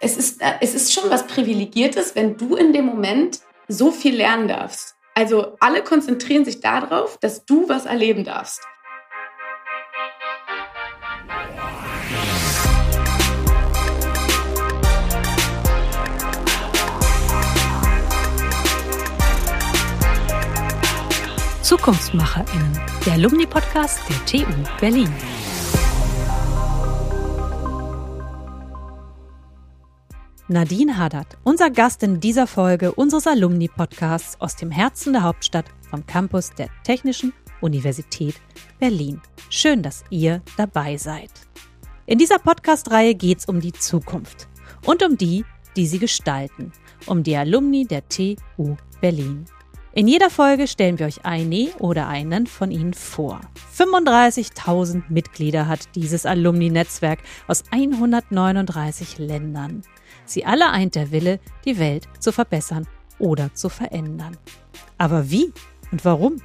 es ist, äh, es ist schon was Privilegiertes, wenn du in dem Moment so viel lernen darfst. Also alle konzentrieren sich darauf, dass du was erleben darfst. ZukunftsmacherInnen, der Alumni-Podcast der TU Berlin. Nadine Haddad, unser Gast in dieser Folge unseres Alumni-Podcasts aus dem Herzen der Hauptstadt vom Campus der Technischen Universität Berlin. Schön, dass ihr dabei seid. In dieser Podcast-Reihe geht es um die Zukunft und um die, die sie gestalten, um die Alumni der TU Berlin. In jeder Folge stellen wir euch eine oder einen von ihnen vor. 35.000 Mitglieder hat dieses Alumni-Netzwerk aus 139 Ländern. Sie alle eint der Wille, die Welt zu verbessern oder zu verändern. Aber wie und warum?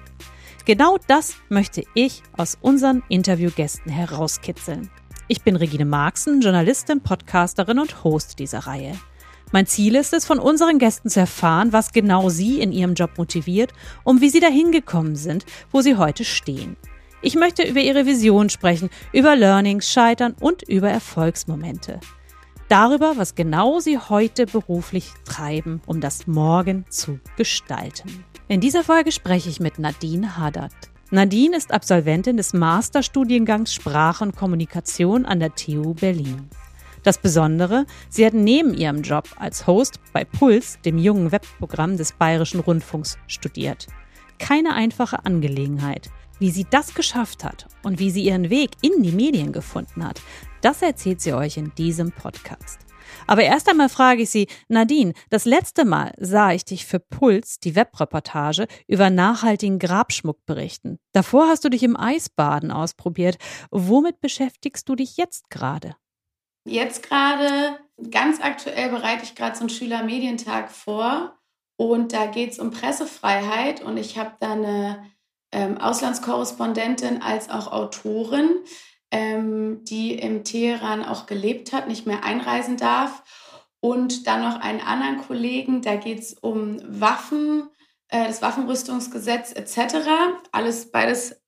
Genau das möchte ich aus unseren Interviewgästen herauskitzeln. Ich bin Regine Marxen, Journalistin, Podcasterin und Host dieser Reihe. Mein Ziel ist es, von unseren Gästen zu erfahren, was genau sie in ihrem Job motiviert und wie sie dahin gekommen sind, wo sie heute stehen. Ich möchte über ihre Vision sprechen, über Learnings, Scheitern und über Erfolgsmomente darüber, was genau sie heute beruflich treiben, um das Morgen zu gestalten. In dieser Folge spreche ich mit Nadine Haddad. Nadine ist Absolventin des Masterstudiengangs Sprache und Kommunikation an der TU Berlin. Das Besondere, sie hat neben ihrem Job als Host bei Puls, dem jungen Webprogramm des Bayerischen Rundfunks, studiert. Keine einfache Angelegenheit. Wie sie das geschafft hat und wie sie ihren Weg in die Medien gefunden hat, das erzählt sie euch in diesem Podcast. Aber erst einmal frage ich Sie, Nadine, das letzte Mal sah ich dich für Puls, die Webreportage, über nachhaltigen Grabschmuck berichten. Davor hast du dich im Eisbaden ausprobiert. Womit beschäftigst du dich jetzt gerade? Jetzt gerade, ganz aktuell bereite ich gerade so einen Schülermedientag vor und da geht es um Pressefreiheit und ich habe da eine ähm, Auslandskorrespondentin als auch Autorin ähm, die im Teheran auch gelebt hat, nicht mehr einreisen darf. Und dann noch einen anderen Kollegen, da geht es um Waffen, äh, das Waffenrüstungsgesetz etc. Alles beides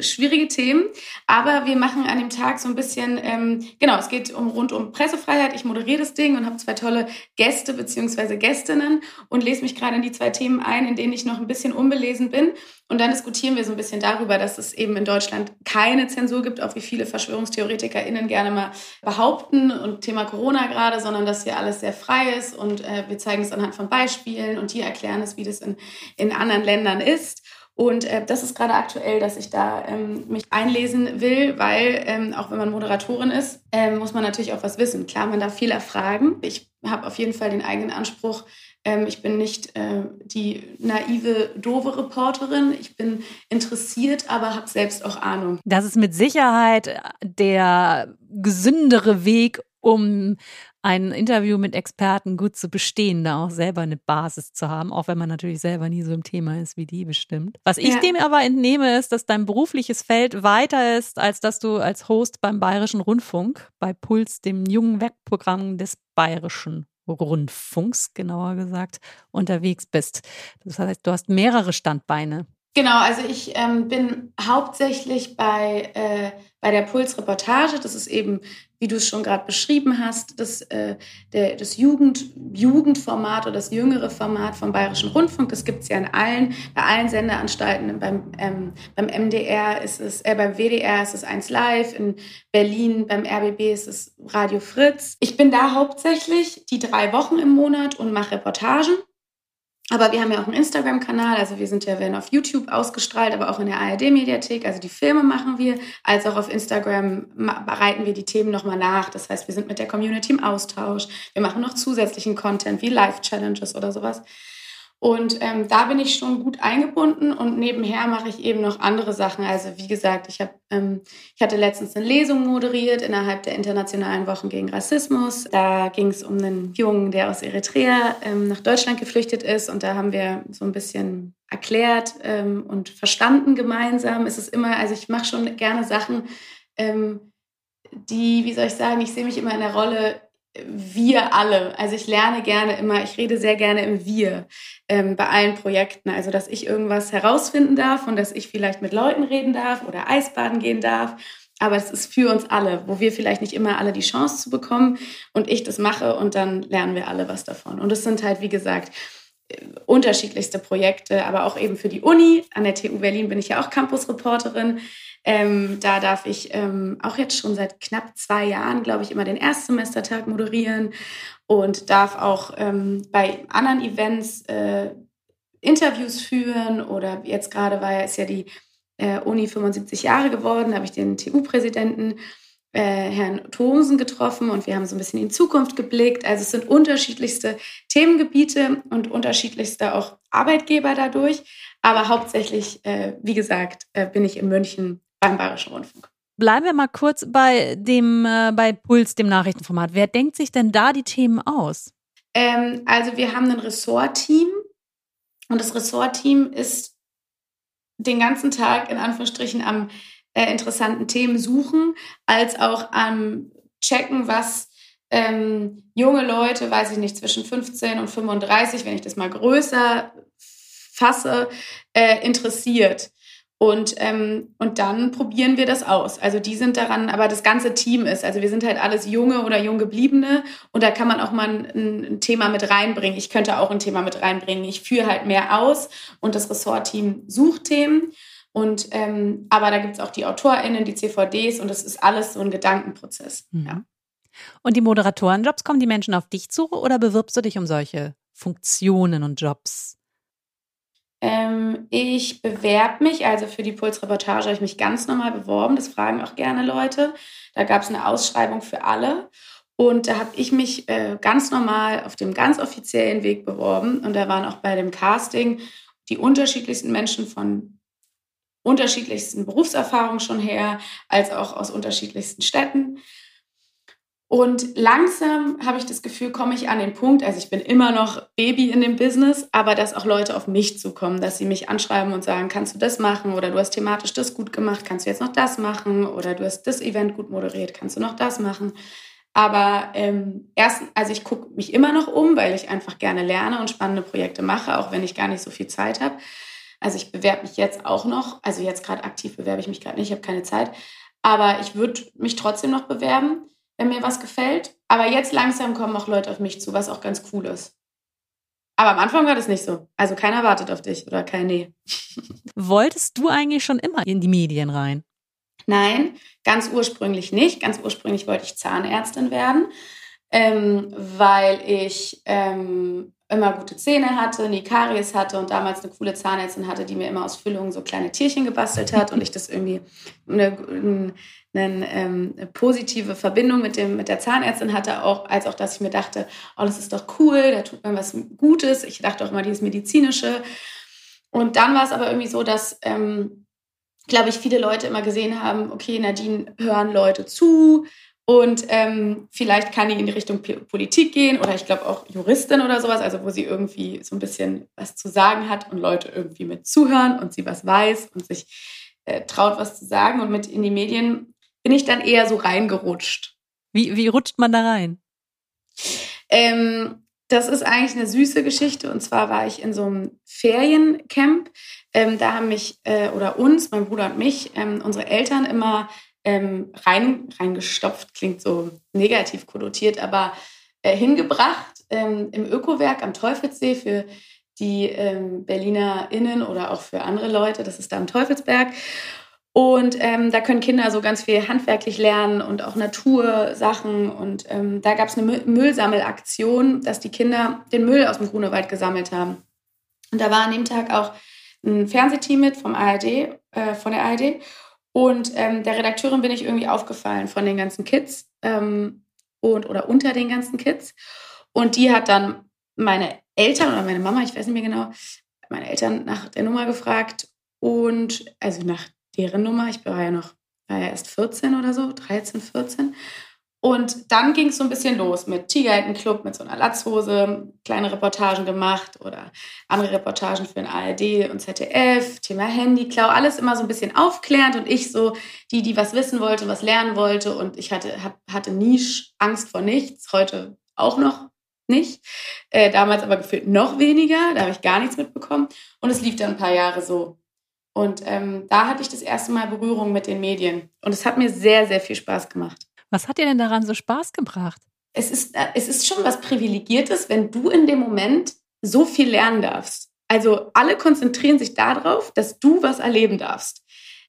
schwierige Themen. Aber wir machen an dem Tag so ein bisschen, ähm, genau, es geht um rund um Pressefreiheit. Ich moderiere das Ding und habe zwei tolle Gäste bzw. Gästinnen und lese mich gerade in die zwei Themen ein, in denen ich noch ein bisschen unbelesen bin. Und dann diskutieren wir so ein bisschen darüber, dass es eben in Deutschland keine Zensur gibt, auch wie viele VerschwörungstheoretikerInnen gerne mal behaupten und Thema Corona gerade, sondern dass hier alles sehr frei ist und äh, wir zeigen es anhand von Beispielen und die erklären es, wie das in, in anderen Ländern ist. Und äh, das ist gerade aktuell, dass ich da ähm, mich einlesen will, weil ähm, auch wenn man Moderatorin ist, ähm, muss man natürlich auch was wissen. Klar, man darf viel erfragen. Ich habe auf jeden Fall den eigenen Anspruch, ähm, ich bin nicht äh, die naive, doofe Reporterin. Ich bin interessiert, aber habe selbst auch Ahnung. Das ist mit Sicherheit der gesündere Weg, um ein Interview mit Experten gut zu bestehen, da auch selber eine Basis zu haben, auch wenn man natürlich selber nie so im Thema ist wie die bestimmt. Was ich ja. dem aber entnehme, ist, dass dein berufliches Feld weiter ist, als dass du als Host beim Bayerischen Rundfunk, bei Puls, dem jungen Webprogramm des Bayerischen Rundfunks, genauer gesagt, unterwegs bist. Das heißt, du hast mehrere Standbeine. Genau, also ich ähm, bin hauptsächlich bei, äh, bei der Puls-Reportage. Das ist eben, wie du es schon gerade beschrieben hast, das, äh, das Jugend, Jugendformat oder das jüngere Format vom Bayerischen Rundfunk. Das gibt es ja in allen, bei allen Sendeanstalten. Beim, ähm, beim MDR ist es, äh, beim WDR ist es 1 Live, in Berlin beim RBB ist es Radio Fritz. Ich bin da hauptsächlich die drei Wochen im Monat und mache Reportagen. Aber wir haben ja auch einen Instagram-Kanal, also wir sind ja, werden auf YouTube ausgestrahlt, aber auch in der ARD-Mediathek. Also die Filme machen wir, als auch auf Instagram bereiten wir die Themen nochmal nach. Das heißt, wir sind mit der Community im Austausch. Wir machen noch zusätzlichen Content wie Live-Challenges oder sowas. Und ähm, da bin ich schon gut eingebunden und nebenher mache ich eben noch andere Sachen. Also wie gesagt, ich, hab, ähm, ich hatte letztens eine Lesung moderiert innerhalb der Internationalen Wochen gegen Rassismus. Da ging es um einen Jungen, der aus Eritrea ähm, nach Deutschland geflüchtet ist. Und da haben wir so ein bisschen erklärt ähm, und verstanden gemeinsam. Es ist immer, also ich mache schon gerne Sachen, ähm, die, wie soll ich sagen, ich sehe mich immer in der Rolle, wir alle. Also ich lerne gerne immer, ich rede sehr gerne im Wir ähm, bei allen Projekten. Also dass ich irgendwas herausfinden darf und dass ich vielleicht mit Leuten reden darf oder Eisbaden gehen darf. Aber es ist für uns alle, wo wir vielleicht nicht immer alle die Chance zu bekommen und ich das mache und dann lernen wir alle was davon. Und es sind halt, wie gesagt, unterschiedlichste Projekte, aber auch eben für die Uni. An der TU Berlin bin ich ja auch Campusreporterin. Ähm, da darf ich ähm, auch jetzt schon seit knapp zwei Jahren, glaube ich, immer den Erstsemestertag moderieren und darf auch ähm, bei anderen Events äh, Interviews führen oder jetzt gerade war ist ja die äh, Uni 75 Jahre geworden, habe ich den TU-Präsidenten äh, Herrn Thomsen getroffen und wir haben so ein bisschen in Zukunft geblickt. Also es sind unterschiedlichste Themengebiete und unterschiedlichste auch Arbeitgeber dadurch. Aber hauptsächlich, äh, wie gesagt, äh, bin ich in München beim Bayerischen Rundfunk. Bleiben wir mal kurz bei dem, äh, bei Puls, dem Nachrichtenformat. Wer denkt sich denn da die Themen aus? Ähm, also wir haben ein Ressortteam und das Ressortteam ist den ganzen Tag in Anführungsstrichen am äh, interessanten Themen suchen, als auch am checken, was ähm, junge Leute, weiß ich nicht, zwischen 15 und 35, wenn ich das mal größer fasse, äh, interessiert. Und, ähm, und dann probieren wir das aus. Also die sind daran, aber das ganze Team ist. Also wir sind halt alles junge oder junggebliebene und da kann man auch mal ein, ein Thema mit reinbringen. Ich könnte auch ein Thema mit reinbringen. Ich führe halt mehr aus und das Ressortteam sucht Themen. Und ähm, aber da gibt es auch die AutorInnen, die CVDs und das ist alles so ein Gedankenprozess. Mhm. Ja. Und die Moderatorenjobs, kommen die Menschen auf dich zu oder bewirbst du dich um solche Funktionen und Jobs? Ähm, ich bewerbe mich, also für die Pulsreportage habe ich mich ganz normal beworben. Das fragen auch gerne Leute. Da gab es eine Ausschreibung für alle. Und da habe ich mich äh, ganz normal auf dem ganz offiziellen Weg beworben. Und da waren auch bei dem Casting die unterschiedlichsten Menschen von unterschiedlichsten Berufserfahrungen schon her, als auch aus unterschiedlichsten Städten. Und langsam habe ich das Gefühl, komme ich an den Punkt, also ich bin immer noch Baby in dem Business, aber dass auch Leute auf mich zukommen, dass sie mich anschreiben und sagen, kannst du das machen oder du hast thematisch das gut gemacht, kannst du jetzt noch das machen oder du hast das Event gut moderiert, kannst du noch das machen. Aber ähm, erst, also ich gucke mich immer noch um, weil ich einfach gerne lerne und spannende Projekte mache, auch wenn ich gar nicht so viel Zeit habe. Also ich bewerbe mich jetzt auch noch, also jetzt gerade aktiv bewerbe ich mich gerade nicht, ich habe keine Zeit, aber ich würde mich trotzdem noch bewerben, wenn mir was gefällt. Aber jetzt langsam kommen auch Leute auf mich zu, was auch ganz cool ist. Aber am Anfang war das nicht so. Also keiner wartet auf dich oder kein Nee. Wolltest du eigentlich schon immer in die Medien rein? Nein, ganz ursprünglich nicht. Ganz ursprünglich wollte ich Zahnärztin werden, ähm, weil ich ähm, immer gute Zähne hatte, nie Karies hatte und damals eine coole Zahnärztin hatte, die mir immer aus Füllungen so kleine Tierchen gebastelt hat und ich das irgendwie eine, eine, eine, ähm, positive Verbindung mit, dem, mit der Zahnärztin hatte, auch, als auch, dass ich mir dachte, oh, das ist doch cool, da tut man was Gutes. Ich dachte auch immer dieses Medizinische. Und dann war es aber irgendwie so, dass, ähm, glaube ich, viele Leute immer gesehen haben, okay, Nadine hören Leute zu, und ähm, vielleicht kann die in die Richtung Politik gehen oder ich glaube auch Juristin oder sowas, also wo sie irgendwie so ein bisschen was zu sagen hat und Leute irgendwie mit zuhören und sie was weiß und sich äh, traut, was zu sagen. Und mit in die Medien bin ich dann eher so reingerutscht. Wie, wie rutscht man da rein? Ähm, das ist eigentlich eine süße Geschichte. Und zwar war ich in so einem Feriencamp. Ähm, da haben mich äh, oder uns, mein Bruder und mich, ähm, unsere Eltern immer ähm, rein, reingestopft, klingt so negativ konnotiert, aber äh, hingebracht ähm, im Ökowerk am Teufelssee für die ähm, BerlinerInnen oder auch für andere Leute. Das ist da am Teufelsberg. Und ähm, da können Kinder so ganz viel handwerklich lernen und auch Natursachen. Und ähm, da gab es eine Müllsammelaktion, dass die Kinder den Müll aus dem Grunewald gesammelt haben. Und da war an dem Tag auch ein Fernsehteam mit vom ARD, äh, von der ARD. Und ähm, der Redakteurin bin ich irgendwie aufgefallen von den ganzen Kids ähm, und oder unter den ganzen Kids. Und die hat dann meine Eltern oder meine Mama, ich weiß nicht mehr genau, meine Eltern nach der Nummer gefragt und also nach deren Nummer. Ich war ja noch, war ja erst 14 oder so, 13, 14. Und dann ging es so ein bisschen los mit Tigerenten-Club, mit so einer Latzhose, kleine Reportagen gemacht oder andere Reportagen für den ARD und ZDF, Thema Handyklau, alles immer so ein bisschen aufklärend und ich so die, die was wissen wollte, was lernen wollte und ich hatte, hab, hatte nie Angst vor nichts, heute auch noch nicht, äh, damals aber gefühlt noch weniger, da habe ich gar nichts mitbekommen und es lief dann ein paar Jahre so. Und ähm, da hatte ich das erste Mal Berührung mit den Medien und es hat mir sehr, sehr viel Spaß gemacht. Was hat dir denn daran so Spaß gebracht? Es ist, äh, es ist schon was Privilegiertes, wenn du in dem Moment so viel lernen darfst. Also alle konzentrieren sich darauf, dass du was erleben darfst.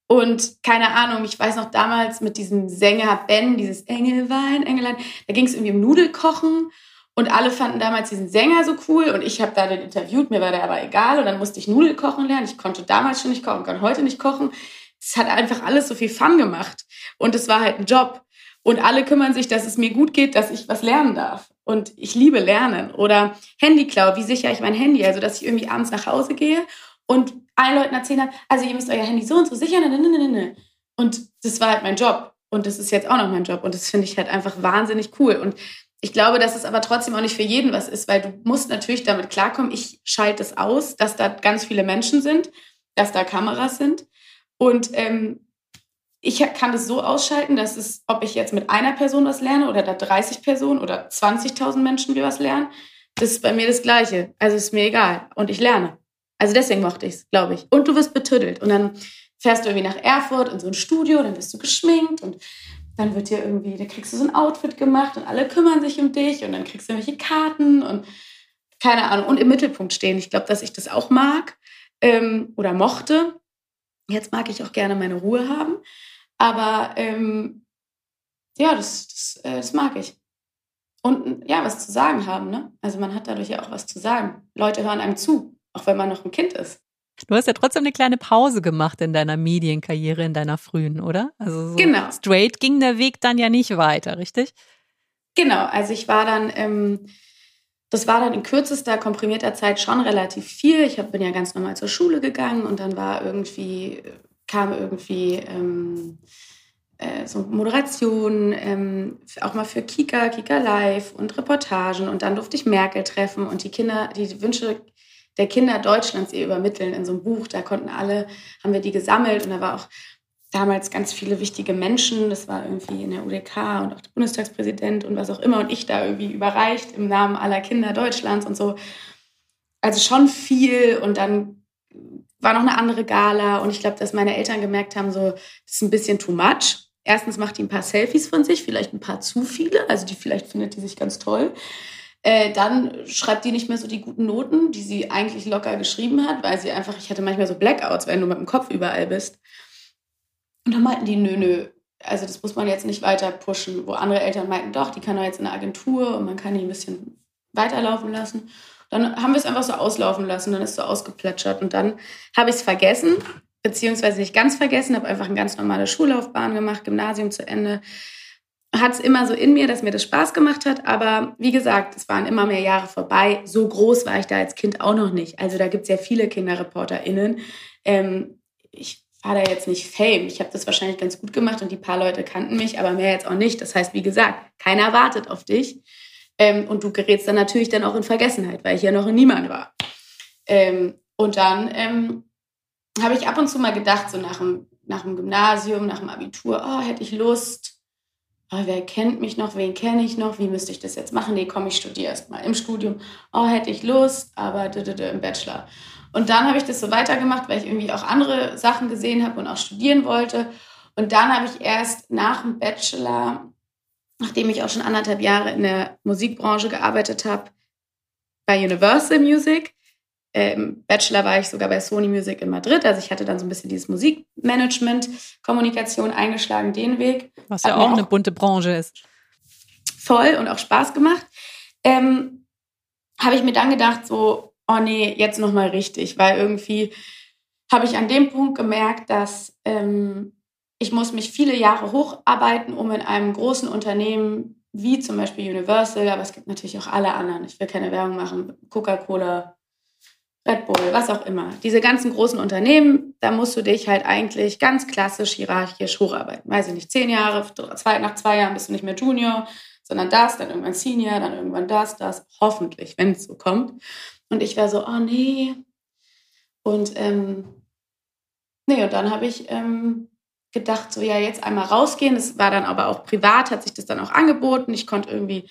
Und keine Ahnung, ich weiß noch damals mit diesem Sänger Ben, dieses Engelwein, Engelein, da ging es irgendwie um Nudelkochen und alle fanden damals diesen Sänger so cool und ich habe da den interviewt, mir war der aber egal und dann musste ich Nudelkochen lernen. Ich konnte damals schon nicht kochen, kann heute nicht kochen. Es hat einfach alles so viel Fun gemacht und es war halt ein Job. Und alle kümmern sich, dass es mir gut geht, dass ich was lernen darf. Und ich liebe Lernen. Oder Handyklau, wie sichere ich mein Handy? Also, dass ich irgendwie abends nach Hause gehe und allen Leuten erzählen also ihr müsst euer Handy so und so sichern. Ne, ne, ne, und das war halt mein Job. Und das ist jetzt auch noch mein Job. Und das finde ich halt einfach wahnsinnig cool. Und ich glaube, dass es aber trotzdem auch nicht für jeden was ist, weil du musst natürlich damit klarkommen, ich schalte es aus, dass da ganz viele Menschen sind, dass da Kameras sind. Und ähm, ich kann das so ausschalten, dass es, ob ich jetzt mit einer Person was lerne oder da 30 Personen oder 20.000 Menschen wir was lernen, das ist bei mir das Gleiche. Also ist mir egal. Und ich lerne. Also deswegen mochte ich es, glaube ich. Und du wirst betüttelt. Und dann fährst du irgendwie nach Erfurt in so ein Studio, dann wirst du geschminkt und dann wird dir irgendwie, da kriegst du so ein Outfit gemacht und alle kümmern sich um dich und dann kriegst du irgendwelche Karten und keine Ahnung. Und im Mittelpunkt stehen. Ich glaube, dass ich das auch mag ähm, oder mochte. Jetzt mag ich auch gerne meine Ruhe haben. Aber ähm, ja, das, das, äh, das mag ich. Und ja, was zu sagen haben. Ne? Also man hat dadurch ja auch was zu sagen. Leute hören einem zu, auch wenn man noch ein Kind ist. Du hast ja trotzdem eine kleine Pause gemacht in deiner Medienkarriere, in deiner frühen, oder? Also so genau. straight ging der Weg dann ja nicht weiter, richtig? Genau, also ich war dann, ähm, das war dann in kürzester, komprimierter Zeit schon relativ viel. Ich hab, bin ja ganz normal zur Schule gegangen und dann war irgendwie kam irgendwie ähm, äh, so Moderation, ähm, auch mal für Kika, Kika Live und Reportagen. Und dann durfte ich Merkel treffen und die Kinder, die Wünsche der Kinder Deutschlands ihr übermitteln in so einem Buch. Da konnten alle, haben wir die gesammelt und da war auch damals ganz viele wichtige Menschen. Das war irgendwie in der UDK und auch der Bundestagspräsident und was auch immer. Und ich da irgendwie überreicht im Namen aller Kinder Deutschlands und so. Also schon viel und dann war noch eine andere Gala und ich glaube, dass meine Eltern gemerkt haben, so, das ist ein bisschen too much. Erstens macht die ein paar Selfies von sich, vielleicht ein paar zu viele, also die vielleicht findet die sich ganz toll. Äh, dann schreibt die nicht mehr so die guten Noten, die sie eigentlich locker geschrieben hat, weil sie einfach, ich hatte manchmal so Blackouts, wenn du mit dem Kopf überall bist. Und dann meinten die, nö, nö, also das muss man jetzt nicht weiter pushen, wo andere Eltern meinten, doch, die kann doch jetzt in eine Agentur und man kann die ein bisschen weiterlaufen lassen. Dann haben wir es einfach so auslaufen lassen, dann ist es so ausgeplätschert. Und dann habe ich es vergessen, beziehungsweise nicht ganz vergessen, habe einfach eine ganz normale Schullaufbahn gemacht, Gymnasium zu Ende. Hat es immer so in mir, dass mir das Spaß gemacht hat. Aber wie gesagt, es waren immer mehr Jahre vorbei. So groß war ich da als Kind auch noch nicht. Also da gibt es ja viele KinderreporterInnen. Ähm, ich war da jetzt nicht Fame. Ich habe das wahrscheinlich ganz gut gemacht und die paar Leute kannten mich, aber mehr jetzt auch nicht. Das heißt, wie gesagt, keiner wartet auf dich. Ähm, und du gerätst dann natürlich dann auch in Vergessenheit, weil ich ja noch niemand war. Ähm, und dann ähm, habe ich ab und zu mal gedacht, so nach dem, nach dem Gymnasium, nach dem Abitur, oh, hätte ich Lust. Oh, wer kennt mich noch? Wen kenne ich noch? Wie müsste ich das jetzt machen? Nee, komm, ich studiere erst mal im Studium. Oh, hätte ich Lust, aber im Bachelor. Und dann habe ich das so weitergemacht, weil ich irgendwie auch andere Sachen gesehen habe und auch studieren wollte. Und dann habe ich erst nach dem Bachelor nachdem ich auch schon anderthalb Jahre in der Musikbranche gearbeitet habe, bei Universal Music. Im Bachelor war ich sogar bei Sony Music in Madrid. Also ich hatte dann so ein bisschen dieses Musikmanagement, Kommunikation eingeschlagen, den Weg. Was ja auch, auch eine bunte Branche ist. Voll und auch Spaß gemacht. Ähm, habe ich mir dann gedacht, so, oh nee, jetzt nochmal richtig, weil irgendwie habe ich an dem Punkt gemerkt, dass ähm, ich muss mich viele Jahre hocharbeiten, um in einem großen Unternehmen wie zum Beispiel Universal, aber es gibt natürlich auch alle anderen, ich will keine Werbung machen, Coca-Cola, Red Bull, was auch immer. Diese ganzen großen Unternehmen, da musst du dich halt eigentlich ganz klassisch hierarchisch hocharbeiten. Weiß ich nicht, zehn Jahre, zwei, nach zwei Jahren bist du nicht mehr Junior, sondern das, dann irgendwann Senior, dann irgendwann das, das, hoffentlich, wenn es so kommt. Und ich war so, oh nee. Und ähm, nee, und dann habe ich ähm, gedacht, so ja, jetzt einmal rausgehen. Das war dann aber auch privat, hat sich das dann auch angeboten. Ich konnte irgendwie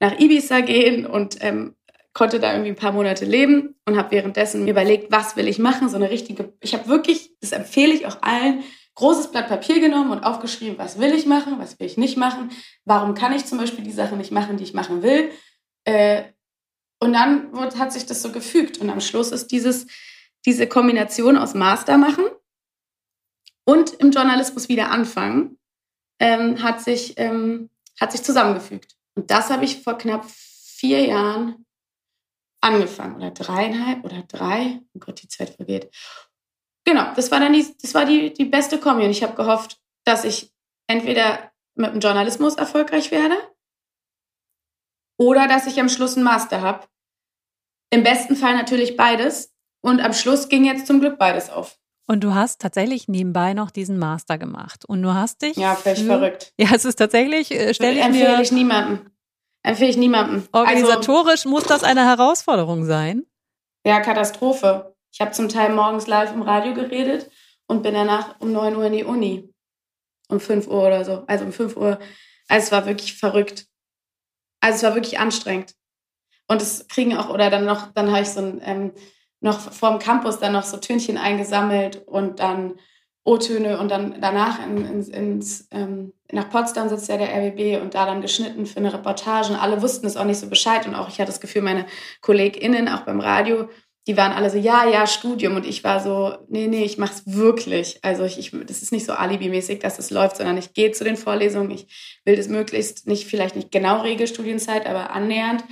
nach Ibiza gehen und ähm, konnte da irgendwie ein paar Monate leben und habe währenddessen mir überlegt, was will ich machen. So eine richtige, ich habe wirklich, das empfehle ich auch allen, großes Blatt Papier genommen und aufgeschrieben, was will ich machen, was will ich nicht machen, warum kann ich zum Beispiel die Sachen nicht machen, die ich machen will. Äh, und dann hat sich das so gefügt. Und am Schluss ist dieses, diese Kombination aus Master machen und im Journalismus wieder anfangen, ähm, hat, sich, ähm, hat sich zusammengefügt. Und das habe ich vor knapp vier Jahren angefangen oder dreieinhalb oder drei. Oh Gott, die Zeit vergeht. Genau, das war dann die, das war die, die beste Kombi. Und ich habe gehofft, dass ich entweder mit dem Journalismus erfolgreich werde oder dass ich am Schluss einen Master habe. Im besten Fall natürlich beides. Und am Schluss ging jetzt zum Glück beides auf. Und du hast tatsächlich nebenbei noch diesen Master gemacht. Und du hast dich. Ja, völlig verrückt. Ja, es ist tatsächlich, äh, stelle ich Empfehle mir. ich niemandem. Empfehle ich niemandem. Organisatorisch also, muss das eine Herausforderung sein. Ja, Katastrophe. Ich habe zum Teil morgens live im Radio geredet und bin danach um 9 Uhr in die Uni. Um 5 Uhr oder so. Also um 5 Uhr. Also es war wirklich verrückt. Also es war wirklich anstrengend. Und es kriegen auch, oder dann noch, dann habe ich so ein, ähm, noch vorm Campus dann noch so Tönchen eingesammelt und dann O-Töne und dann danach in, in, ins, ähm, nach Potsdam sitzt ja der RBB und da dann geschnitten für eine Reportage. Und alle wussten es auch nicht so Bescheid. Und auch ich hatte das Gefühl, meine KollegInnen, auch beim Radio, die waren alle so, ja, ja, Studium. Und ich war so, nee, nee, ich mach's wirklich. Also ich, ich das ist nicht so alibimäßig, dass es läuft, sondern ich gehe zu den Vorlesungen. Ich will das möglichst nicht, vielleicht nicht genau Regelstudienzeit, aber annähernd.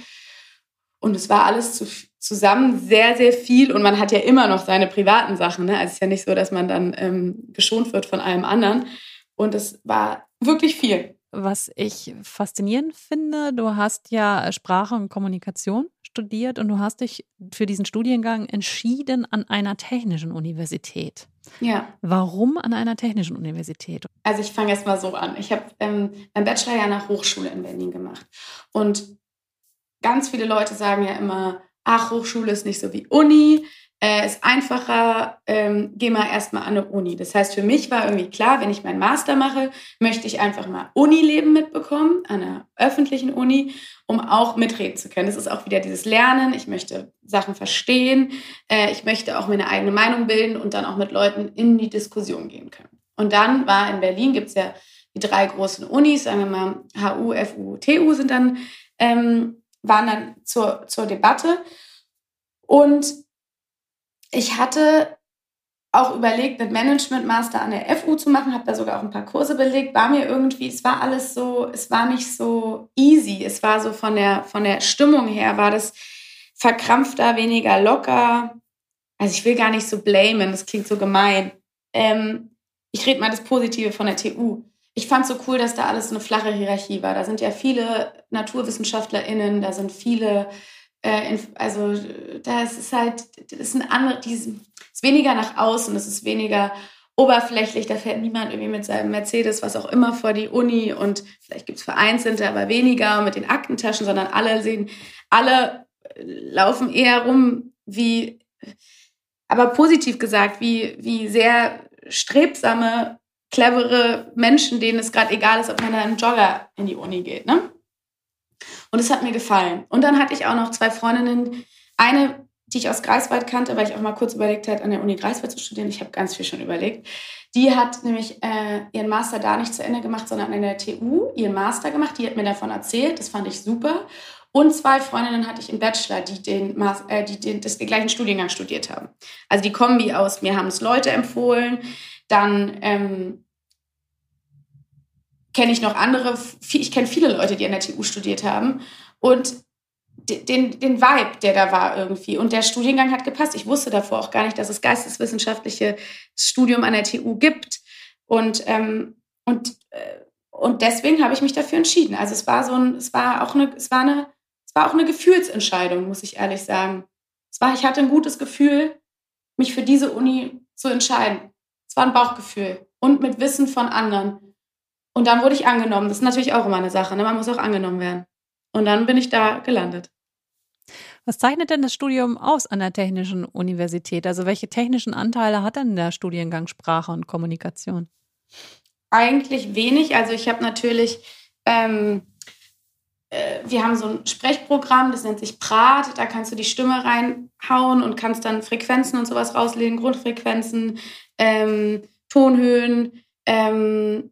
Und es war alles zu, zusammen sehr, sehr viel. Und man hat ja immer noch seine privaten Sachen. Ne? Also es ist ja nicht so, dass man dann ähm, geschont wird von allem anderen. Und es war wirklich viel. Was ich faszinierend finde, du hast ja Sprache und Kommunikation studiert und du hast dich für diesen Studiengang entschieden an einer technischen Universität. Ja. Warum an einer technischen Universität? Also ich fange jetzt mal so an. Ich habe ähm, meinen Bachelor ja nach Hochschule in Berlin gemacht. Und ganz viele Leute sagen ja immer, ach, Hochschule ist nicht so wie Uni äh, ist einfacher, ähm, geh mal erstmal an eine Uni. Das heißt, für mich war irgendwie klar, wenn ich meinen Master mache, möchte ich einfach mal Unileben mitbekommen, an einer öffentlichen Uni, um auch mitreden zu können. Das ist auch wieder dieses Lernen. Ich möchte Sachen verstehen. Äh, ich möchte auch meine eigene Meinung bilden und dann auch mit Leuten in die Diskussion gehen können. Und dann war in Berlin, gibt es ja die drei großen Unis, sagen wir mal HU, FU, TU sind dann, ähm, waren dann zur, zur Debatte. Und ich hatte auch überlegt, einen Management Master an der FU zu machen, habe da sogar auch ein paar Kurse belegt, war mir irgendwie, es war alles so, es war nicht so easy, es war so von der, von der Stimmung her, war das verkrampfter, weniger locker. Also ich will gar nicht so blamen, das klingt so gemein. Ähm, ich rede mal das Positive von der TU. Ich fand so cool, dass da alles eine flache Hierarchie war. Da sind ja viele NaturwissenschaftlerInnen, da sind viele äh, also das ist halt, das ist ein andere, die ist weniger nach außen, es ist weniger oberflächlich, da fährt niemand irgendwie mit seinem Mercedes, was auch immer, vor die Uni und vielleicht gibt es Vereinzelte, aber weniger mit den Aktentaschen, sondern alle sehen, alle laufen eher rum wie, aber positiv gesagt, wie, wie sehr strebsame, clevere Menschen, denen es gerade egal ist, ob man da im Jogger in die Uni geht, ne? Und es hat mir gefallen. Und dann hatte ich auch noch zwei Freundinnen. Eine, die ich aus Greifswald kannte, weil ich auch mal kurz überlegt hatte, an der Uni Greifswald zu studieren. Ich habe ganz viel schon überlegt. Die hat nämlich äh, ihren Master da nicht zu Ende gemacht, sondern an der TU ihren Master gemacht. Die hat mir davon erzählt. Das fand ich super. Und zwei Freundinnen hatte ich im Bachelor, die den, äh, die den, das, den gleichen Studiengang studiert haben. Also die Kombi aus, mir haben es Leute empfohlen, dann ähm, kenne ich noch andere, ich kenne viele Leute, die an der TU studiert haben und den, den Vibe, der da war irgendwie. Und der Studiengang hat gepasst. Ich wusste davor auch gar nicht, dass es geisteswissenschaftliche Studium an der TU gibt. Und, ähm, und, äh, und deswegen habe ich mich dafür entschieden. Also es war so ein, es war auch eine, es war eine, es war auch eine Gefühlsentscheidung, muss ich ehrlich sagen. Es war, ich hatte ein gutes Gefühl, mich für diese Uni zu entscheiden. Es war ein Bauchgefühl und mit Wissen von anderen. Und dann wurde ich angenommen. Das ist natürlich auch immer eine Sache. Ne? Man muss auch angenommen werden. Und dann bin ich da gelandet. Was zeichnet denn das Studium aus an der Technischen Universität? Also welche technischen Anteile hat denn der Studiengang Sprache und Kommunikation? Eigentlich wenig. Also ich habe natürlich, ähm, äh, wir haben so ein Sprechprogramm, das nennt sich Prat. Da kannst du die Stimme reinhauen und kannst dann Frequenzen und sowas rauslegen, Grundfrequenzen, ähm, Tonhöhen, ähm,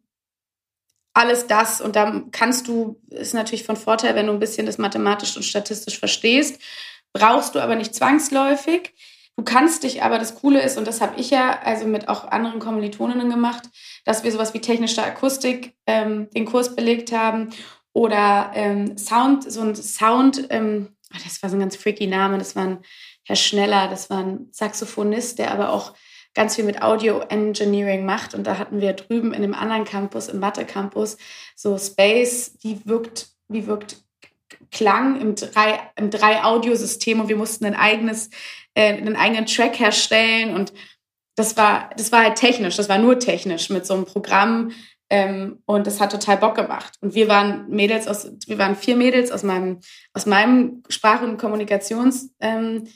alles das. Und dann kannst du, ist natürlich von Vorteil, wenn du ein bisschen das mathematisch und statistisch verstehst, brauchst du aber nicht zwangsläufig. Du kannst dich aber, das Coole ist, und das habe ich ja also mit auch anderen Kommilitoninnen gemacht, dass wir sowas wie technische Akustik ähm, den Kurs belegt haben oder ähm, Sound, so ein Sound, ähm, das war so ein ganz freaky Name, das war ein Herr Schneller, das war ein Saxophonist, der aber auch ganz viel mit Audio Engineering macht. Und da hatten wir drüben in dem anderen Campus, im Mathe-Campus, so Space, wie wirkt, wie wirkt Klang im drei, im drei Audiosystem und wir mussten ein eigenes, äh, einen eigenen Track herstellen und das war, das war halt technisch, das war nur technisch mit so einem Programm ähm, und das hat total Bock gemacht. Und wir waren Mädels aus, wir waren vier Mädels aus meinem, aus meinem Sprach- und Kommunikations ähm,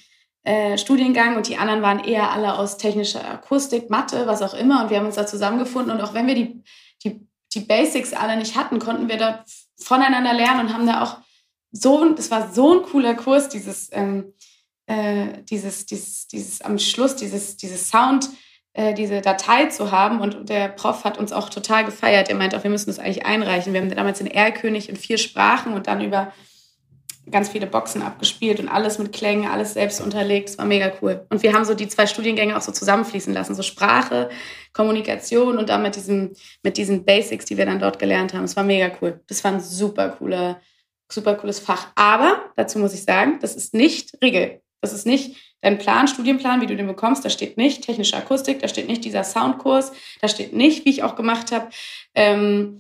äh, Studiengang und die anderen waren eher alle aus technischer Akustik, Mathe, was auch immer. Und wir haben uns da zusammengefunden. Und auch wenn wir die, die, die Basics alle nicht hatten, konnten wir dort voneinander lernen und haben da auch so, das war so ein cooler Kurs, dieses, ähm, äh, dieses, dieses, dieses am Schluss, dieses, dieses Sound, äh, diese Datei zu haben. Und der Prof hat uns auch total gefeiert. Er meinte auch, wir müssen das eigentlich einreichen. Wir haben damals den Erlkönig in vier Sprachen und dann über ganz viele Boxen abgespielt und alles mit Klängen, alles selbst unterlegt. Es war mega cool. Und wir haben so die zwei Studiengänge auch so zusammenfließen lassen, so Sprache, Kommunikation und dann mit, diesem, mit diesen Basics, die wir dann dort gelernt haben. Es war mega cool. Das war ein super cooler, super cooles Fach. Aber dazu muss ich sagen, das ist nicht Regel. Das ist nicht dein Plan, Studienplan, wie du den bekommst. Da steht nicht technische Akustik, da steht nicht dieser Soundkurs, da steht nicht, wie ich auch gemacht habe, ähm,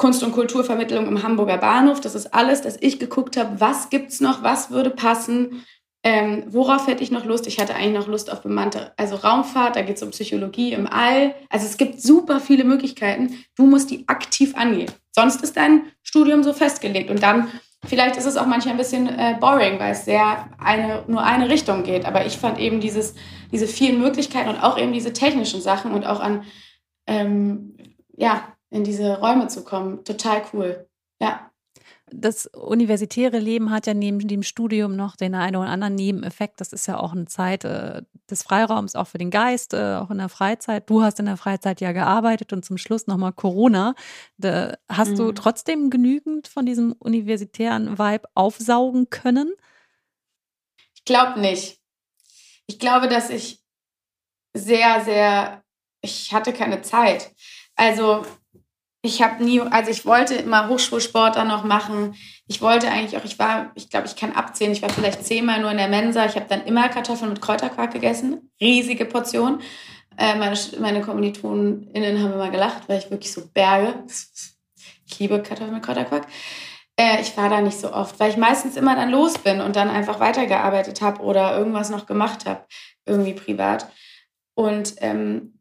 Kunst- und Kulturvermittlung im Hamburger Bahnhof. Das ist alles, dass ich geguckt habe, was gibt es noch, was würde passen, ähm, worauf hätte ich noch Lust? Ich hatte eigentlich noch Lust auf bemannte, also Raumfahrt, da geht es um Psychologie im All. Also es gibt super viele Möglichkeiten. Du musst die aktiv angehen. Sonst ist dein Studium so festgelegt. Und dann, vielleicht ist es auch manchmal ein bisschen äh, boring, weil es sehr eine, nur eine Richtung geht. Aber ich fand eben dieses, diese vielen Möglichkeiten und auch eben diese technischen Sachen und auch an, ähm, ja, in diese Räume zu kommen. Total cool. Ja. Das universitäre Leben hat ja neben dem Studium noch den einen oder anderen Nebeneffekt. Das ist ja auch eine Zeit äh, des Freiraums, auch für den Geist, äh, auch in der Freizeit. Du hast in der Freizeit ja gearbeitet und zum Schluss nochmal Corona. Da hast mhm. du trotzdem genügend von diesem universitären Vibe aufsaugen können? Ich glaube nicht. Ich glaube, dass ich sehr, sehr, ich hatte keine Zeit. Also ich habe nie, also ich wollte immer Hochschulsport dann noch machen. Ich wollte eigentlich auch, ich war, ich glaube, ich kann abzählen, ich war vielleicht zehnmal nur in der Mensa. Ich habe dann immer Kartoffeln mit Kräuterquark gegessen, riesige Portion. Äh, meine, meine KommilitonInnen haben immer gelacht, weil ich wirklich so berge. Ich liebe Kartoffeln mit Kräuterquark. Äh, ich war da nicht so oft, weil ich meistens immer dann los bin und dann einfach weitergearbeitet habe oder irgendwas noch gemacht habe, irgendwie privat. Und ähm,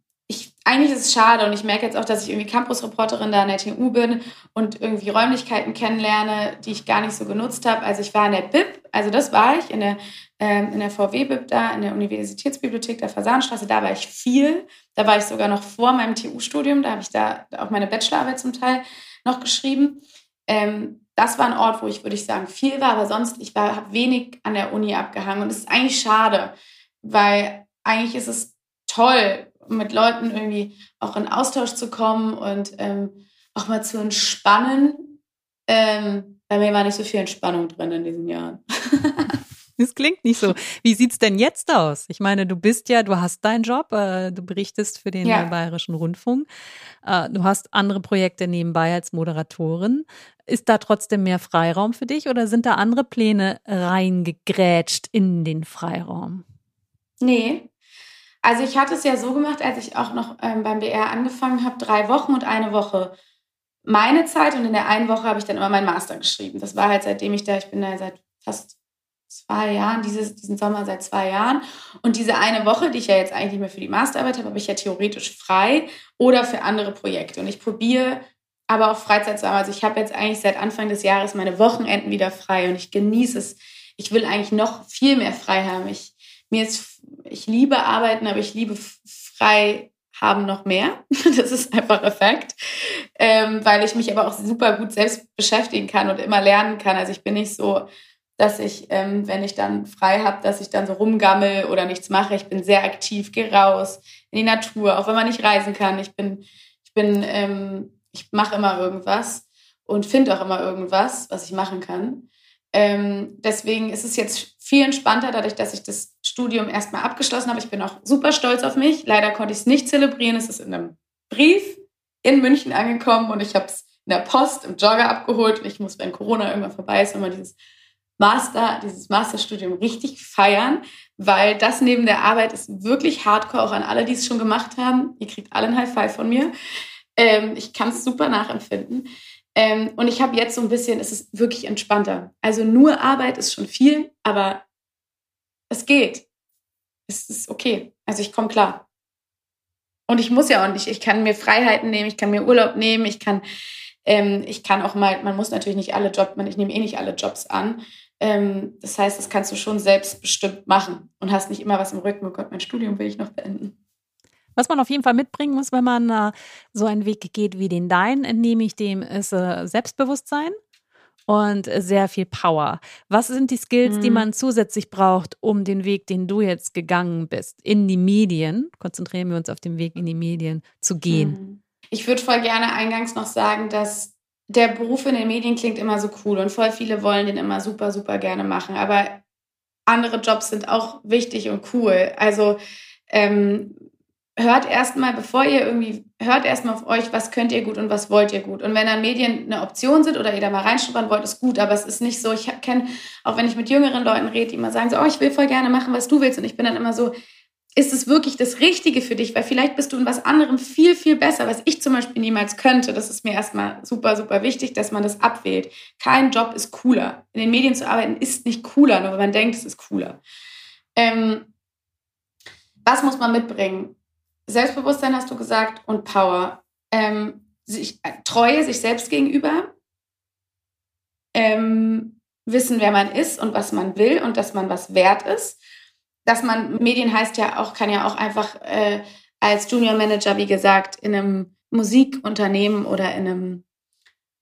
eigentlich ist es schade und ich merke jetzt auch, dass ich irgendwie Campusreporterin da an der TU bin und irgendwie Räumlichkeiten kennenlerne, die ich gar nicht so genutzt habe. Also ich war in der BIP, also das war ich, in der, ähm, der VW-BIP da, in der Universitätsbibliothek der Fasanstraße, da war ich viel. Da war ich sogar noch vor meinem TU-Studium, da habe ich da auch meine Bachelorarbeit zum Teil noch geschrieben. Ähm, das war ein Ort, wo ich, würde ich sagen, viel war, aber sonst, ich habe wenig an der Uni abgehangen und es ist eigentlich schade, weil eigentlich ist es toll, mit Leuten irgendwie auch in Austausch zu kommen und ähm, auch mal zu entspannen. Ähm, bei mir war nicht so viel Entspannung drin in diesen Jahren. Das klingt nicht so. Wie sieht es denn jetzt aus? Ich meine, du bist ja, du hast deinen Job, äh, du berichtest für den ja. Bayerischen Rundfunk. Äh, du hast andere Projekte nebenbei als Moderatorin. Ist da trotzdem mehr Freiraum für dich oder sind da andere Pläne reingegrätscht in den Freiraum? Nee, also ich hatte es ja so gemacht, als ich auch noch ähm, beim BR angefangen habe, drei Wochen und eine Woche meine Zeit und in der einen Woche habe ich dann immer meinen Master geschrieben. Das war halt seitdem ich da, ich bin da seit fast zwei Jahren, dieses, diesen Sommer seit zwei Jahren. Und diese eine Woche, die ich ja jetzt eigentlich nicht mehr für die Masterarbeit habe, habe ich ja theoretisch frei oder für andere Projekte. Und ich probiere aber auch Freizeit zu haben. Also ich habe jetzt eigentlich seit Anfang des Jahres meine Wochenenden wieder frei und ich genieße es. Ich will eigentlich noch viel mehr frei haben. Ich, mir ist, ich liebe arbeiten, aber ich liebe frei haben noch mehr. Das ist einfach Effekt, ähm, weil ich mich aber auch super gut selbst beschäftigen kann und immer lernen kann. Also ich bin nicht so, dass ich, ähm, wenn ich dann frei habe, dass ich dann so rumgammel oder nichts mache. Ich bin sehr aktiv, gehe raus in die Natur, auch wenn man nicht reisen kann. Ich bin, ich bin ähm, ich mache immer irgendwas und finde auch immer irgendwas, was ich machen kann. Ähm, deswegen ist es jetzt viel entspannter, dadurch, dass ich das Studium erstmal abgeschlossen habe. Ich bin auch super stolz auf mich. Leider konnte ich es nicht zelebrieren. Es ist in einem Brief in München angekommen und ich habe es in der Post im Jogger abgeholt. Und ich muss, wenn Corona irgendwann vorbei ist, immer dieses Master, dieses Masterstudium richtig feiern, weil das neben der Arbeit ist wirklich hardcore, auch an alle, die es schon gemacht haben. Ihr kriegt alle ein High Five von mir. Ähm, ich kann es super nachempfinden. Ähm, und ich habe jetzt so ein bisschen, es ist wirklich entspannter. Also nur Arbeit ist schon viel, aber es geht. Es ist okay. Also ich komme klar. Und ich muss ja auch nicht, ich kann mir Freiheiten nehmen, ich kann mir Urlaub nehmen, ich kann, ähm, ich kann auch mal, man muss natürlich nicht alle Jobs, ich nehme eh nicht alle Jobs an. Ähm, das heißt, das kannst du schon selbstbestimmt machen und hast nicht immer was im Rücken, oh Gott, mein Studium will ich noch beenden. Was man auf jeden Fall mitbringen muss, wenn man äh, so einen Weg geht wie den deinen, entnehme ich dem, ist äh, Selbstbewusstsein und sehr viel Power. Was sind die Skills, mhm. die man zusätzlich braucht, um den Weg, den du jetzt gegangen bist, in die Medien, konzentrieren wir uns auf den Weg in die Medien, zu gehen? Mhm. Ich würde voll gerne eingangs noch sagen, dass der Beruf in den Medien klingt immer so cool und voll viele wollen den immer super, super gerne machen. Aber andere Jobs sind auch wichtig und cool. Also ähm, hört erstmal, bevor ihr irgendwie, hört erstmal auf euch, was könnt ihr gut und was wollt ihr gut. Und wenn dann Medien eine Option sind oder ihr da mal reinschnuppern wollt, ist gut, aber es ist nicht so, ich kenne, auch wenn ich mit jüngeren Leuten rede, die immer sagen so, oh, ich will voll gerne machen, was du willst. Und ich bin dann immer so, ist es wirklich das Richtige für dich? Weil vielleicht bist du in was anderem viel, viel besser, was ich zum Beispiel niemals könnte. Das ist mir erstmal super, super wichtig, dass man das abwählt. Kein Job ist cooler. In den Medien zu arbeiten ist nicht cooler, nur wenn man denkt, es ist cooler. Ähm, was muss man mitbringen? Selbstbewusstsein hast du gesagt und Power. Ähm, sich, äh, Treue sich selbst gegenüber. Ähm, wissen, wer man ist und was man will und dass man was wert ist. Dass man, Medien heißt ja auch, kann ja auch einfach äh, als Junior Manager, wie gesagt, in einem Musikunternehmen oder in einem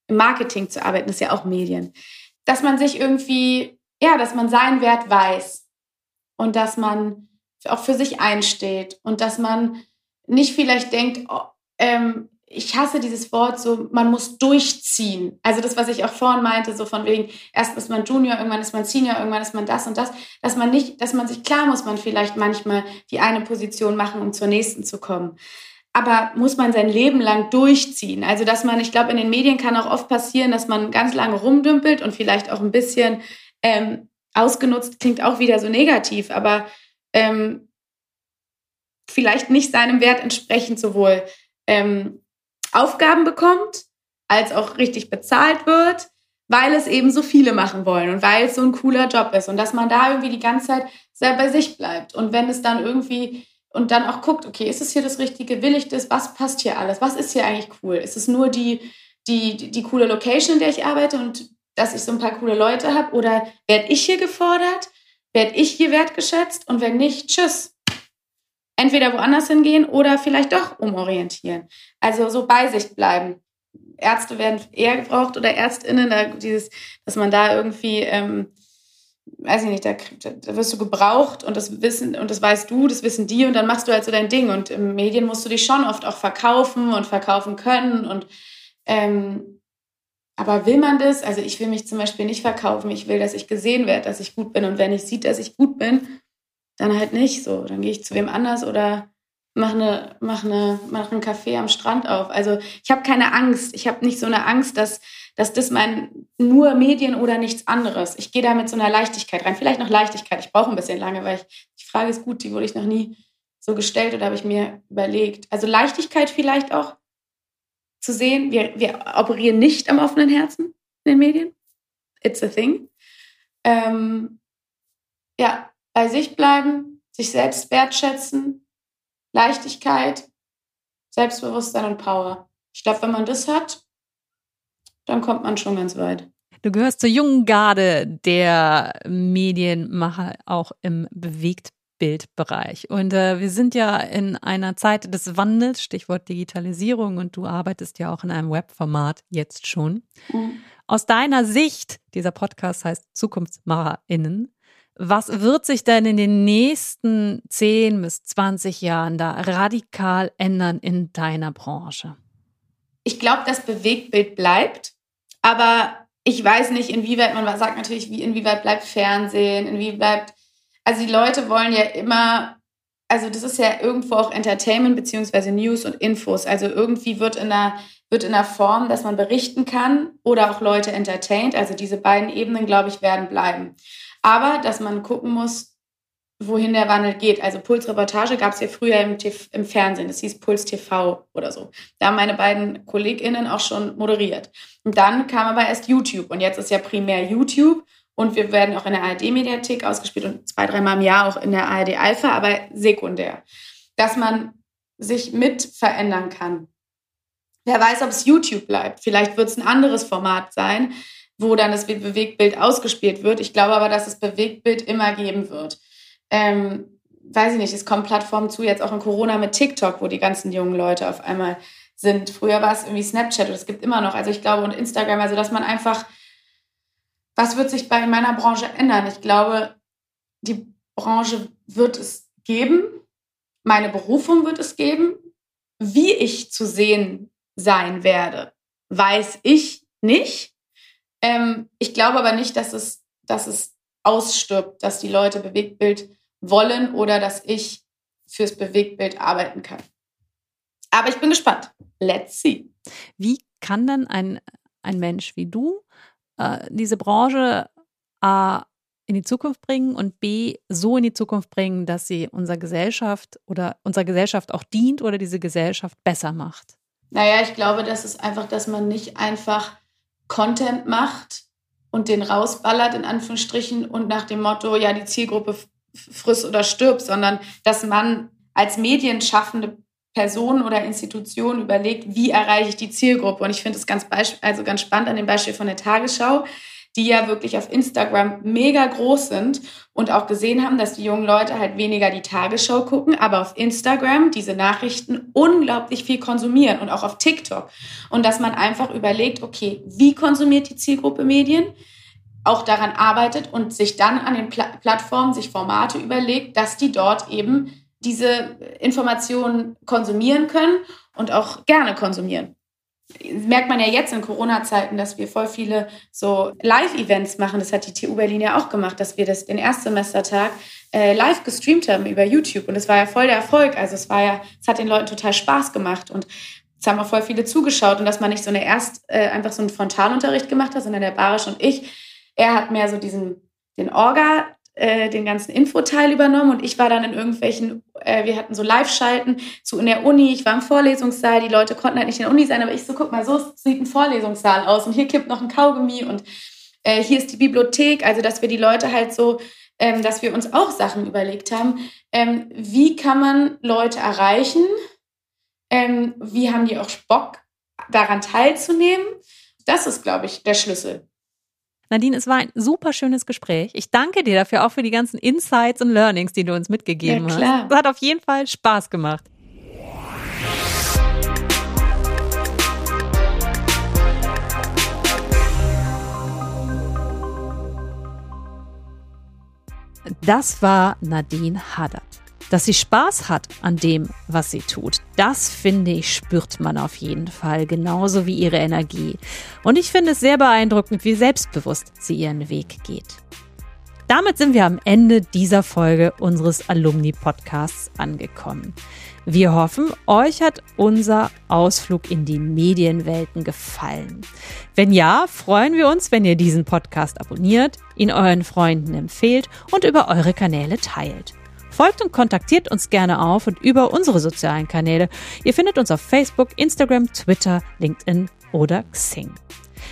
Marketing zu arbeiten, ist ja auch Medien. Dass man sich irgendwie, ja, dass man seinen Wert weiß und dass man auch für sich einsteht und dass man nicht vielleicht denkt, oh, ähm, ich hasse dieses Wort so, man muss durchziehen. Also das, was ich auch vorhin meinte, so von wegen, erst ist man Junior, irgendwann ist man Senior, irgendwann ist man das und das, dass man nicht, dass man sich klar muss man vielleicht manchmal die eine Position machen, um zur nächsten zu kommen. Aber muss man sein Leben lang durchziehen? Also, dass man, ich glaube, in den Medien kann auch oft passieren, dass man ganz lange rumdümpelt und vielleicht auch ein bisschen ähm, ausgenutzt, klingt auch wieder so negativ, aber ähm, vielleicht nicht seinem Wert entsprechend sowohl ähm, Aufgaben bekommt, als auch richtig bezahlt wird, weil es eben so viele machen wollen und weil es so ein cooler Job ist und dass man da irgendwie die ganze Zeit sehr bei sich bleibt. Und wenn es dann irgendwie und dann auch guckt, okay, ist es hier das Richtige, will ich das, was passt hier alles, was ist hier eigentlich cool? Ist es nur die, die, die, die coole Location, in der ich arbeite und dass ich so ein paar coole Leute habe? Oder werde ich hier gefordert, werde ich hier wertgeschätzt? Und wenn nicht, tschüss, entweder woanders hingehen oder vielleicht doch umorientieren. Also so bei sich bleiben. Ärzte werden eher gebraucht oder Ärztinnen, da dieses, dass man da irgendwie, ähm, weiß ich nicht, da, da wirst du gebraucht und das wissen und das weißt du, das wissen die und dann machst du halt so dein Ding. Und im Medien musst du dich schon oft auch verkaufen und verkaufen können und ähm, aber will man das? Also ich will mich zum Beispiel nicht verkaufen. Ich will, dass ich gesehen werde, dass ich gut bin. Und wenn ich sieht, dass ich gut bin, dann halt nicht so. Dann gehe ich zu wem anders oder mache eine, mach eine, mach einen Kaffee am Strand auf. Also ich habe keine Angst. Ich habe nicht so eine Angst, dass, dass das mein nur Medien oder nichts anderes. Ich gehe da mit so einer Leichtigkeit rein. Vielleicht noch Leichtigkeit. Ich brauche ein bisschen lange, weil ich, die Frage ist gut, die wurde ich noch nie so gestellt oder habe ich mir überlegt. Also Leichtigkeit vielleicht auch zu sehen. Wir, wir operieren nicht am offenen Herzen in den Medien. It's a thing. Ähm, Ja, bei sich bleiben, sich selbst wertschätzen, Leichtigkeit, Selbstbewusstsein und Power. Ich glaube, wenn man das hat, dann kommt man schon ganz weit. Du gehörst zur jungen Garde der Medienmacher auch im Bewegtbildbereich. Und äh, wir sind ja in einer Zeit des Wandels, Stichwort Digitalisierung, und du arbeitest ja auch in einem Webformat jetzt schon. Mhm. Aus deiner Sicht, dieser Podcast heißt ZukunftsmacherInnen, was wird sich denn in den nächsten 10 bis 20 Jahren da radikal ändern in deiner Branche? Ich glaube, das Bewegtbild bleibt, aber ich weiß nicht, inwieweit, man sagt natürlich, wie, inwieweit bleibt Fernsehen, inwieweit bleibt, also die Leute wollen ja immer, also das ist ja irgendwo auch Entertainment beziehungsweise News und Infos. Also irgendwie wird in einer, wird in einer Form, dass man berichten kann oder auch Leute entertaint. Also diese beiden Ebenen, glaube ich, werden bleiben. Aber dass man gucken muss, wohin der Wandel geht. Also Pulsreportage gab es ja früher im, im, Fernsehen, das hieß Puls TV oder so. Da haben meine beiden KollegInnen auch schon moderiert. Und dann kam aber erst YouTube und jetzt ist ja primär YouTube und wir werden auch in der ARD-Mediathek ausgespielt und zwei, dreimal im Jahr auch in der ARD Alpha, aber sekundär. Dass man sich mit verändern kann. Wer weiß, ob es YouTube bleibt. Vielleicht wird es ein anderes Format sein, wo dann das Bewegtbild ausgespielt wird. Ich glaube aber, dass es Bewegtbild immer geben wird ähm, weiß ich nicht, es kommen Plattformen zu, jetzt auch in Corona mit TikTok, wo die ganzen jungen Leute auf einmal sind. Früher war es irgendwie Snapchat und es gibt immer noch, also ich glaube, und Instagram, also dass man einfach, was wird sich bei meiner Branche ändern? Ich glaube, die Branche wird es geben, meine Berufung wird es geben, wie ich zu sehen sein werde, weiß ich nicht. Ähm, ich glaube aber nicht, dass es, dass es ausstirbt, dass die Leute Bewegtbild wollen oder dass ich fürs Bewegtbild arbeiten kann. Aber ich bin gespannt. Let's see. Wie kann denn ein, ein Mensch wie du äh, diese Branche A in die Zukunft bringen und B so in die Zukunft bringen, dass sie unserer Gesellschaft oder unserer Gesellschaft auch dient oder diese Gesellschaft besser macht? Naja, ich glaube, das ist einfach, dass man nicht einfach Content macht und den rausballert, in Anführungsstrichen, und nach dem Motto, ja, die Zielgruppe friss oder stirb, sondern dass man als medienschaffende Person oder Institution überlegt, wie erreiche ich die Zielgruppe. Und ich finde es ganz, also ganz spannend an dem Beispiel von der Tagesschau, die ja wirklich auf Instagram mega groß sind und auch gesehen haben, dass die jungen Leute halt weniger die Tagesschau gucken, aber auf Instagram diese Nachrichten unglaublich viel konsumieren und auch auf TikTok. Und dass man einfach überlegt, okay, wie konsumiert die Zielgruppe Medien? auch daran arbeitet und sich dann an den Pla Plattformen sich Formate überlegt, dass die dort eben diese Informationen konsumieren können und auch gerne konsumieren. Merkt man ja jetzt in Corona-Zeiten, dass wir voll viele so Live-Events machen. Das hat die TU Berlin ja auch gemacht, dass wir das den Erstsemestertag äh, live gestreamt haben über YouTube. Und es war ja voll der Erfolg. Also es war ja, es hat den Leuten total Spaß gemacht. Und es haben auch voll viele zugeschaut. Und dass man nicht so eine erst äh, einfach so einen Frontalunterricht gemacht hat, sondern der Barisch und ich er hat mehr so diesen, den Orga, äh, den ganzen Infoteil übernommen und ich war dann in irgendwelchen, äh, wir hatten so Live-Schalten zu in der Uni, ich war im Vorlesungssaal, die Leute konnten halt nicht in der Uni sein, aber ich so, guck mal, so sieht ein Vorlesungssaal aus und hier kippt noch ein Kaugummi und äh, hier ist die Bibliothek, also dass wir die Leute halt so, ähm, dass wir uns auch Sachen überlegt haben, ähm, wie kann man Leute erreichen, ähm, wie haben die auch Bock daran teilzunehmen, das ist, glaube ich, der Schlüssel. Nadine, es war ein super schönes Gespräch. Ich danke dir dafür auch für die ganzen Insights und Learnings, die du uns mitgegeben ja, klar. hast. Das hat auf jeden Fall Spaß gemacht. Das war Nadine Haddad. Dass sie Spaß hat an dem, was sie tut, das finde ich, spürt man auf jeden Fall, genauso wie ihre Energie. Und ich finde es sehr beeindruckend, wie selbstbewusst sie ihren Weg geht. Damit sind wir am Ende dieser Folge unseres Alumni-Podcasts angekommen. Wir hoffen, euch hat unser Ausflug in die Medienwelten gefallen. Wenn ja, freuen wir uns, wenn ihr diesen Podcast abonniert, ihn euren Freunden empfehlt und über eure Kanäle teilt. Folgt und kontaktiert uns gerne auf und über unsere sozialen Kanäle. Ihr findet uns auf Facebook, Instagram, Twitter, LinkedIn oder Xing.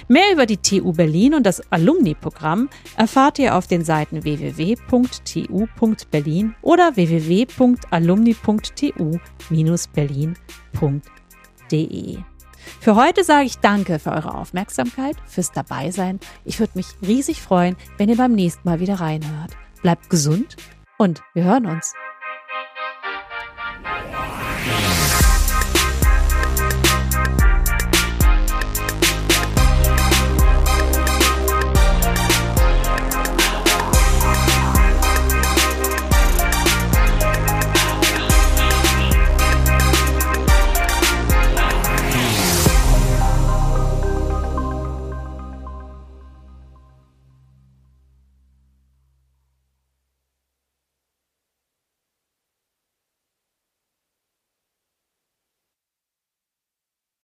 Mehr über die TU Berlin und das Alumni-Programm erfahrt ihr auf den Seiten www.tu.berlin oder www.alumni.tu-berlin.de. Für heute sage ich danke für eure Aufmerksamkeit, fürs Dabeisein. Ich würde mich riesig freuen, wenn ihr beim nächsten Mal wieder reinhört. Bleibt gesund und wir hören uns.